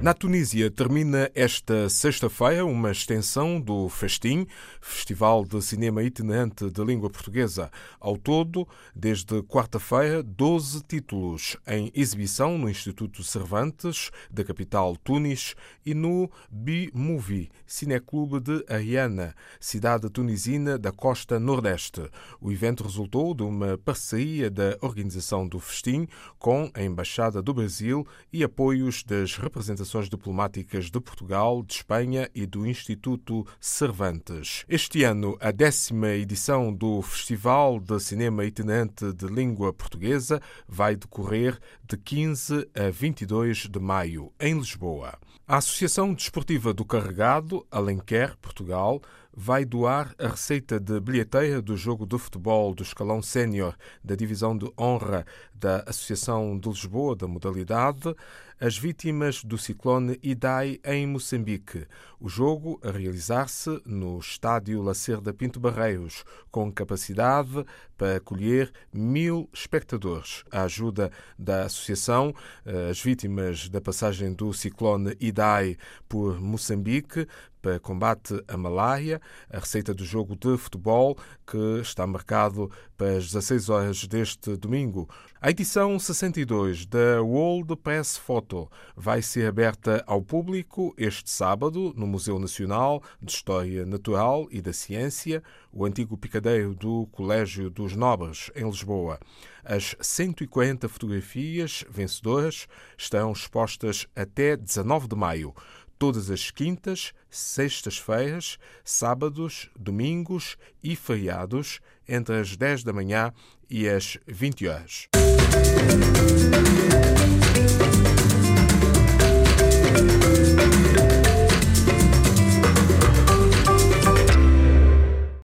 Na Tunísia termina esta sexta-feira uma extensão do Festim, Festival de Cinema Itinerante de Língua Portuguesa. Ao todo, desde quarta-feira, 12 títulos em exibição no Instituto Cervantes, da capital Tunis, e no B-Movie, Cineclube de Ariana, cidade tunisina da costa nordeste. O evento resultou de uma parceria da organização do Festim com a Embaixada do Brasil e apoios das representações Relações Diplomáticas de Portugal, de Espanha e do Instituto Cervantes. Este ano, a décima edição do Festival de Cinema Itinerante de Língua Portuguesa vai decorrer de 15 a 22 de maio, em Lisboa. A Associação Desportiva do Carregado, Alenquer, Portugal, vai doar a receita de bilheteira do jogo de futebol do escalão sénior da Divisão de Honra da Associação de Lisboa da modalidade às vítimas do ciclone Idai em Moçambique. O jogo a realizar-se no estádio Lacerda Pinto Barreiros, com capacidade para acolher mil espectadores. A ajuda da Associação As Vítimas da Passagem do Ciclone Idai por Moçambique para combate à malária, a receita do jogo de futebol que está marcado para as 16 horas deste domingo. A edição 62 da World Press Photo vai ser aberta ao público este sábado no Museu Nacional de História Natural e da Ciência, o antigo picadeiro do Colégio dos Nobres, em Lisboa. As 140 fotografias vencedoras estão expostas até 19 de maio todas as quintas, sextas-feiras, sábados, domingos e feriados, entre as 10 da manhã e as 20 horas.